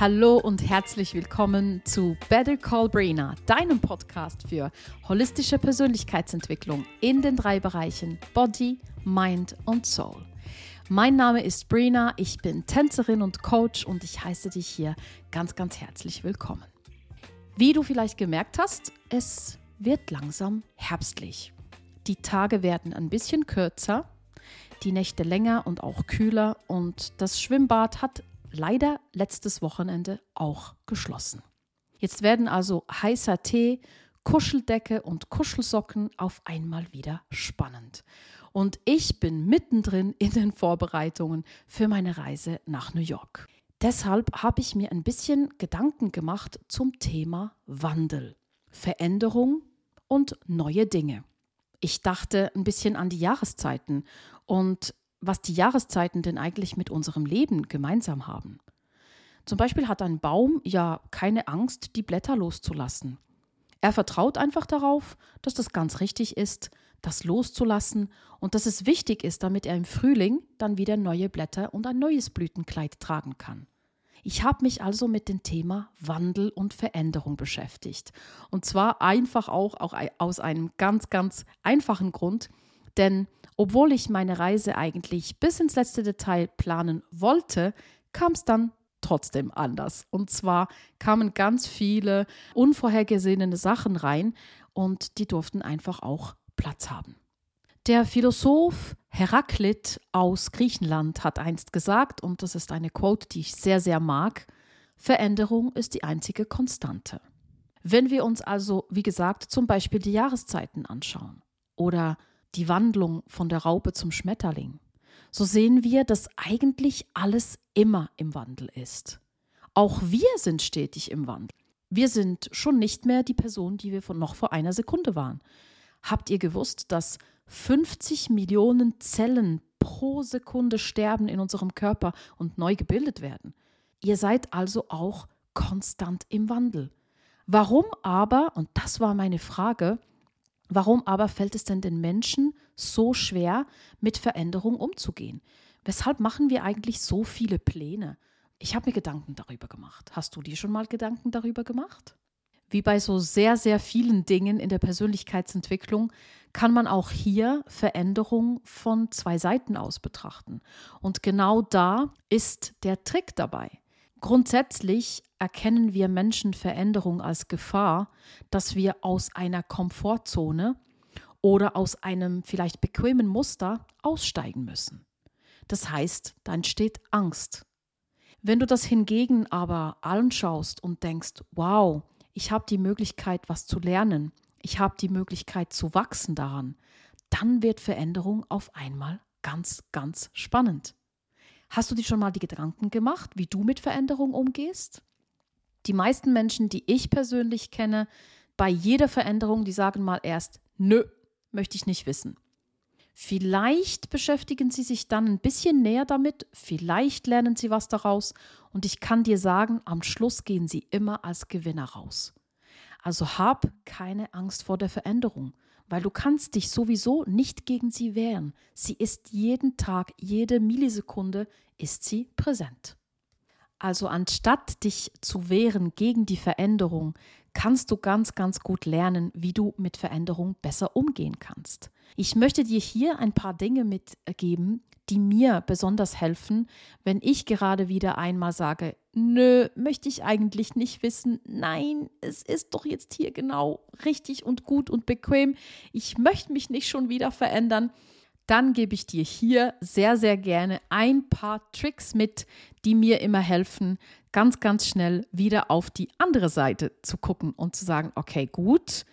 Hallo und herzlich willkommen zu Better Call Brina, deinem Podcast für holistische Persönlichkeitsentwicklung in den drei Bereichen Body, Mind und Soul. Mein Name ist Brina, ich bin Tänzerin und Coach und ich heiße dich hier ganz, ganz herzlich willkommen. Wie du vielleicht gemerkt hast, es wird langsam herbstlich. Die Tage werden ein bisschen kürzer, die Nächte länger und auch kühler und das Schwimmbad hat leider letztes Wochenende auch geschlossen. Jetzt werden also heißer Tee, Kuscheldecke und Kuschelsocken auf einmal wieder spannend. Und ich bin mittendrin in den Vorbereitungen für meine Reise nach New York. Deshalb habe ich mir ein bisschen Gedanken gemacht zum Thema Wandel, Veränderung und neue Dinge. Ich dachte ein bisschen an die Jahreszeiten und was die Jahreszeiten denn eigentlich mit unserem Leben gemeinsam haben. Zum Beispiel hat ein Baum ja keine Angst, die Blätter loszulassen. Er vertraut einfach darauf, dass das ganz richtig ist, das loszulassen und dass es wichtig ist, damit er im Frühling dann wieder neue Blätter und ein neues Blütenkleid tragen kann. Ich habe mich also mit dem Thema Wandel und Veränderung beschäftigt. Und zwar einfach auch, auch aus einem ganz, ganz einfachen Grund, denn obwohl ich meine Reise eigentlich bis ins letzte Detail planen wollte, kam es dann trotzdem anders. Und zwar kamen ganz viele unvorhergesehene Sachen rein und die durften einfach auch Platz haben. Der Philosoph Heraklit aus Griechenland hat einst gesagt, und das ist eine Quote, die ich sehr, sehr mag, Veränderung ist die einzige Konstante. Wenn wir uns also, wie gesagt, zum Beispiel die Jahreszeiten anschauen oder die Wandlung von der Raupe zum Schmetterling, so sehen wir, dass eigentlich alles immer im Wandel ist. Auch wir sind stetig im Wandel. Wir sind schon nicht mehr die Person, die wir von noch vor einer Sekunde waren. Habt ihr gewusst, dass 50 Millionen Zellen pro Sekunde sterben in unserem Körper und neu gebildet werden? Ihr seid also auch konstant im Wandel. Warum aber, und das war meine Frage, Warum aber fällt es denn den Menschen so schwer, mit Veränderung umzugehen? Weshalb machen wir eigentlich so viele Pläne? Ich habe mir Gedanken darüber gemacht. Hast du dir schon mal Gedanken darüber gemacht? Wie bei so sehr, sehr vielen Dingen in der Persönlichkeitsentwicklung kann man auch hier Veränderung von zwei Seiten aus betrachten. Und genau da ist der Trick dabei. Grundsätzlich erkennen wir Menschen Veränderung als Gefahr, dass wir aus einer Komfortzone oder aus einem vielleicht bequemen Muster aussteigen müssen. Das heißt, da entsteht Angst. Wenn du das hingegen aber anschaust und denkst, wow, ich habe die Möglichkeit, was zu lernen, ich habe die Möglichkeit zu wachsen daran, dann wird Veränderung auf einmal ganz, ganz spannend. Hast du dir schon mal die Gedanken gemacht, wie du mit Veränderung umgehst? Die meisten Menschen, die ich persönlich kenne, bei jeder Veränderung, die sagen mal erst, nö, möchte ich nicht wissen. Vielleicht beschäftigen sie sich dann ein bisschen näher damit, vielleicht lernen sie was daraus und ich kann dir sagen, am Schluss gehen sie immer als Gewinner raus. Also hab keine Angst vor der Veränderung weil du kannst dich sowieso nicht gegen sie wehren. Sie ist jeden Tag, jede Millisekunde ist sie präsent. Also anstatt dich zu wehren gegen die Veränderung, kannst du ganz, ganz gut lernen, wie du mit Veränderung besser umgehen kannst. Ich möchte dir hier ein paar Dinge mitgeben, die mir besonders helfen, wenn ich gerade wieder einmal sage, nö, möchte ich eigentlich nicht wissen, nein, es ist doch jetzt hier genau richtig und gut und bequem, ich möchte mich nicht schon wieder verändern, dann gebe ich dir hier sehr, sehr gerne ein paar Tricks mit, die mir immer helfen, ganz, ganz schnell wieder auf die andere Seite zu gucken und zu sagen, okay, gut,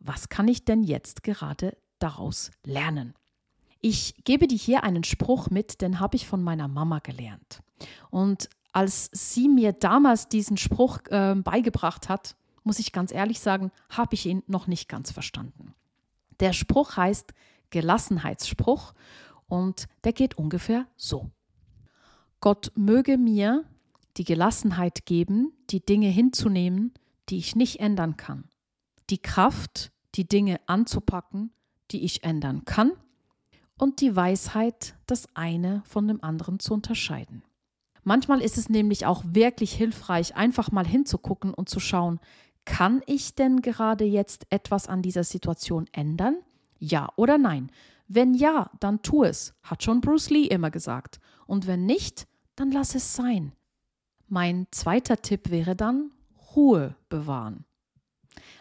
was kann ich denn jetzt gerade daraus lernen? Ich gebe dir hier einen Spruch mit, den habe ich von meiner Mama gelernt. Und als sie mir damals diesen Spruch äh, beigebracht hat, muss ich ganz ehrlich sagen, habe ich ihn noch nicht ganz verstanden. Der Spruch heißt Gelassenheitsspruch und der geht ungefähr so. Gott möge mir die Gelassenheit geben, die Dinge hinzunehmen, die ich nicht ändern kann, die Kraft, die Dinge anzupacken, die ich ändern kann und die Weisheit, das eine von dem anderen zu unterscheiden. Manchmal ist es nämlich auch wirklich hilfreich, einfach mal hinzugucken und zu schauen, kann ich denn gerade jetzt etwas an dieser Situation ändern? Ja oder nein? Wenn ja, dann tu es, hat schon Bruce Lee immer gesagt. Und wenn nicht, dann lass es sein. Mein zweiter Tipp wäre dann Ruhe bewahren.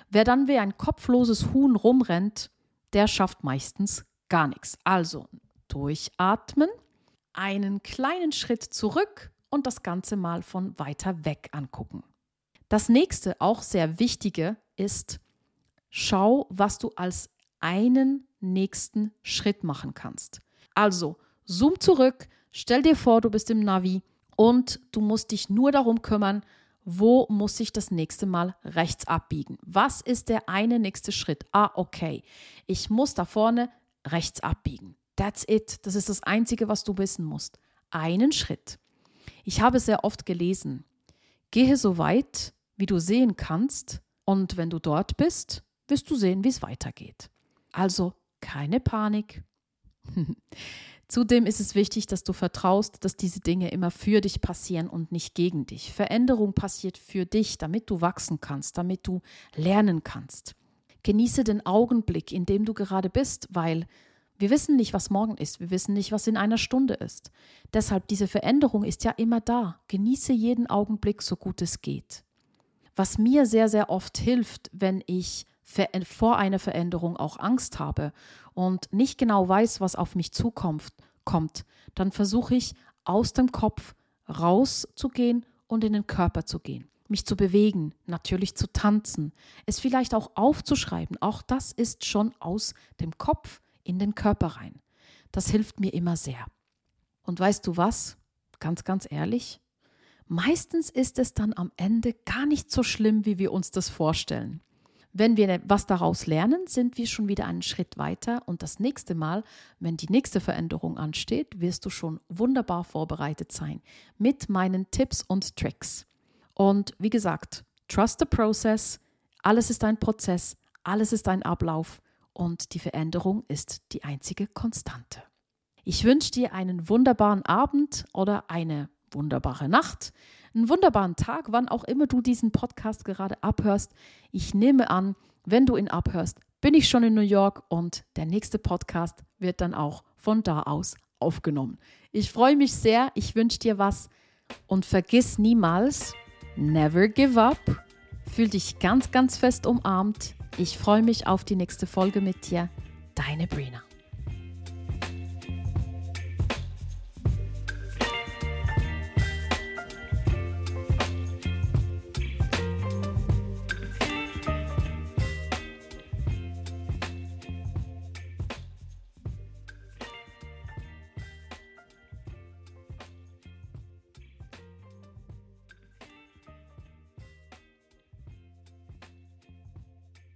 Wer dann wie ein kopfloses Huhn rumrennt, der schafft meistens gar nichts. Also durchatmen, einen kleinen Schritt zurück und das Ganze mal von weiter weg angucken. Das nächste, auch sehr wichtige, ist, schau, was du als einen nächsten Schritt machen kannst. Also, zoom zurück, stell dir vor, du bist im Navi und du musst dich nur darum kümmern, wo muss ich das nächste Mal rechts abbiegen? Was ist der eine nächste Schritt? Ah, okay. Ich muss da vorne rechts abbiegen. That's it. Das ist das Einzige, was du wissen musst. Einen Schritt. Ich habe sehr oft gelesen, gehe so weit, wie du sehen kannst, und wenn du dort bist, wirst du sehen, wie es weitergeht. Also keine Panik. Zudem ist es wichtig, dass du vertraust, dass diese Dinge immer für dich passieren und nicht gegen dich. Veränderung passiert für dich, damit du wachsen kannst, damit du lernen kannst. Genieße den Augenblick, in dem du gerade bist, weil wir wissen nicht, was morgen ist, wir wissen nicht, was in einer Stunde ist. Deshalb diese Veränderung ist ja immer da. Genieße jeden Augenblick, so gut es geht. Was mir sehr, sehr oft hilft, wenn ich vor einer Veränderung auch Angst habe und nicht genau weiß, was auf mich zukommt, kommt, dann versuche ich aus dem Kopf rauszugehen und in den Körper zu gehen, mich zu bewegen, natürlich zu tanzen, es vielleicht auch aufzuschreiben. Auch das ist schon aus dem Kopf in den Körper rein. Das hilft mir immer sehr. Und weißt du was? Ganz, ganz ehrlich, meistens ist es dann am Ende gar nicht so schlimm, wie wir uns das vorstellen. Wenn wir was daraus lernen, sind wir schon wieder einen Schritt weiter und das nächste Mal, wenn die nächste Veränderung ansteht, wirst du schon wunderbar vorbereitet sein mit meinen Tipps und Tricks. Und wie gesagt, trust the process. Alles ist ein Prozess, alles ist ein Ablauf und die Veränderung ist die einzige Konstante. Ich wünsche dir einen wunderbaren Abend oder eine wunderbare Nacht einen wunderbaren Tag, wann auch immer du diesen Podcast gerade abhörst. Ich nehme an, wenn du ihn abhörst, bin ich schon in New York und der nächste Podcast wird dann auch von da aus aufgenommen. Ich freue mich sehr, ich wünsche dir was und vergiss niemals, never give up. Fühl dich ganz, ganz fest umarmt. Ich freue mich auf die nächste Folge mit dir. Deine Brina.